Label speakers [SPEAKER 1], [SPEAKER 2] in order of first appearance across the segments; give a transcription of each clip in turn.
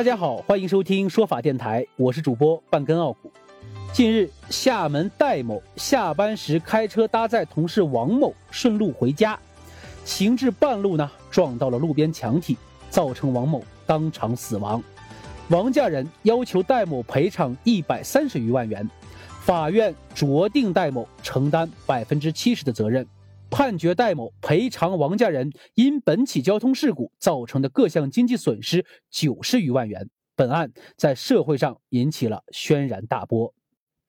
[SPEAKER 1] 大家好，欢迎收听说法电台，我是主播半根傲骨。近日，厦门戴某下班时开车搭载同事王某顺路回家，行至半路呢，撞到了路边墙体，造成王某当场死亡。王家人要求戴某赔偿一百三十余万元，法院酌定戴某承担百分之七十的责任。判决戴某赔偿王家人因本起交通事故造成的各项经济损失九十余万元。本案在社会上引起了轩然大波。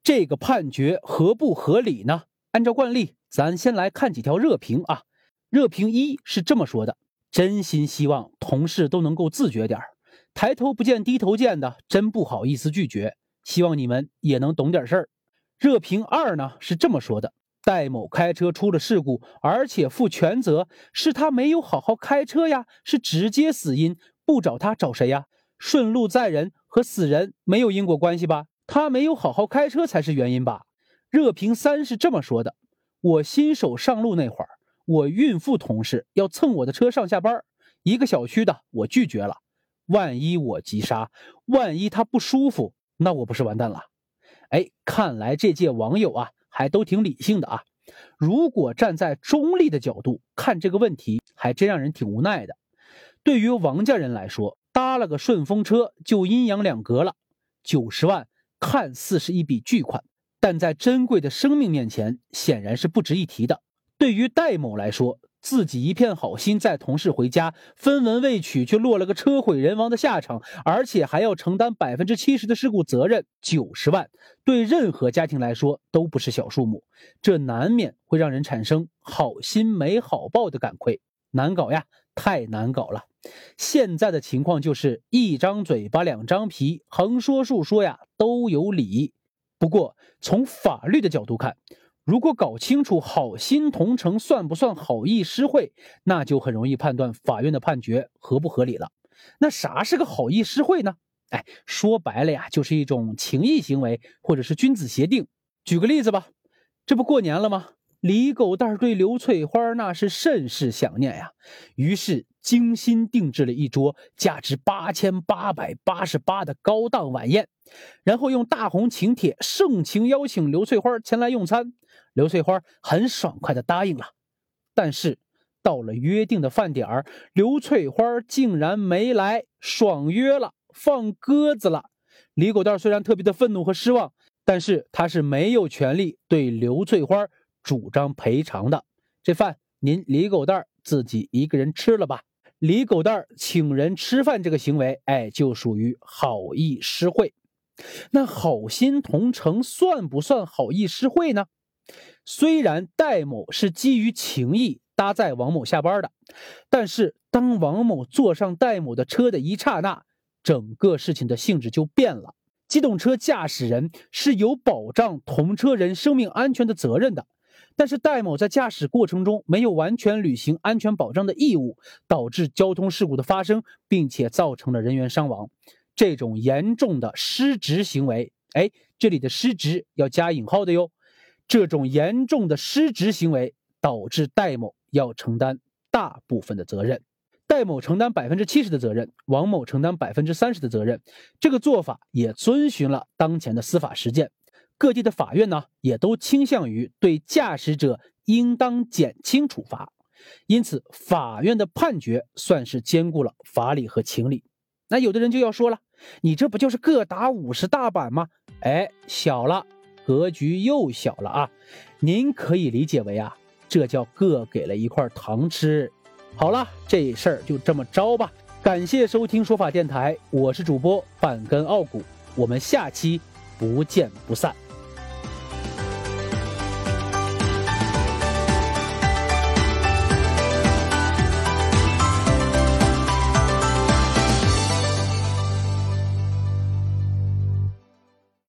[SPEAKER 1] 这个判决合不合理呢？按照惯例，咱先来看几条热评啊。热评一是这么说的：真心希望同事都能够自觉点儿，抬头不见低头见的，真不好意思拒绝。希望你们也能懂点事儿。热评二呢是这么说的。戴某开车出了事故，而且负全责，是他没有好好开车呀，是直接死因，不找他找谁呀？顺路载人和死人没有因果关系吧？他没有好好开车才是原因吧？热评三是这么说的：我新手上路那会儿，我孕妇同事要蹭我的车上下班，一个小区的，我拒绝了。万一我急刹，万一他不舒服，那我不是完蛋了？哎，看来这届网友啊。还都挺理性的啊！如果站在中立的角度看这个问题，还真让人挺无奈的。对于王家人来说，搭了个顺风车就阴阳两隔了，九十万看似是一笔巨款，但在珍贵的生命面前，显然是不值一提的。对于戴某来说，自己一片好心载同事回家，分文未取，却落了个车毁人亡的下场，而且还要承担百分之七十的事故责任，九十万对任何家庭来说都不是小数目，这难免会让人产生好心没好报的感愧，难搞呀，太难搞了。现在的情况就是一张嘴巴两张皮，横说竖说呀都有理。不过从法律的角度看。如果搞清楚好心同城算不算好意施惠，那就很容易判断法院的判决合不合理了。那啥是个好意施惠呢？哎，说白了呀，就是一种情谊行为，或者是君子协定。举个例子吧，这不过年了吗？李狗蛋对刘翠花那是甚是想念呀，于是精心定制了一桌价值八千八百八十八的高档晚宴，然后用大红请帖盛情邀请刘翠花前来用餐。刘翠花很爽快地答应了，但是到了约定的饭点儿，刘翠花竟然没来，爽约了，放鸽子了。李狗蛋虽然特别的愤怒和失望，但是他是没有权利对刘翠花主张赔偿的。这饭您李狗蛋自己一个人吃了吧。李狗蛋儿请人吃饭这个行为，哎，就属于好意施惠。那好心同城算不算好意施惠呢？虽然戴某是基于情谊搭载王某下班的，但是当王某坐上戴某的车的一刹那，整个事情的性质就变了。机动车驾驶人是有保障同车人生命安全的责任的，但是戴某在驾驶过程中没有完全履行安全保障的义务，导致交通事故的发生，并且造成了人员伤亡，这种严重的失职行为，哎，这里的失职要加引号的哟。这种严重的失职行为导致戴某要承担大部分的责任，戴某承担百分之七十的责任，王某承担百分之三十的责任。这个做法也遵循了当前的司法实践，各地的法院呢也都倾向于对驾驶者应当减轻处罚，因此法院的判决算是兼顾了法理和情理。那有的人就要说了，你这不就是各打五十大板吗？哎，小了。格局又小了啊！您可以理解为啊，这叫各给了一块糖吃。好了，这事儿就这么着吧。感谢收听说法电台，我是主播半根傲骨，我们下期不见不散。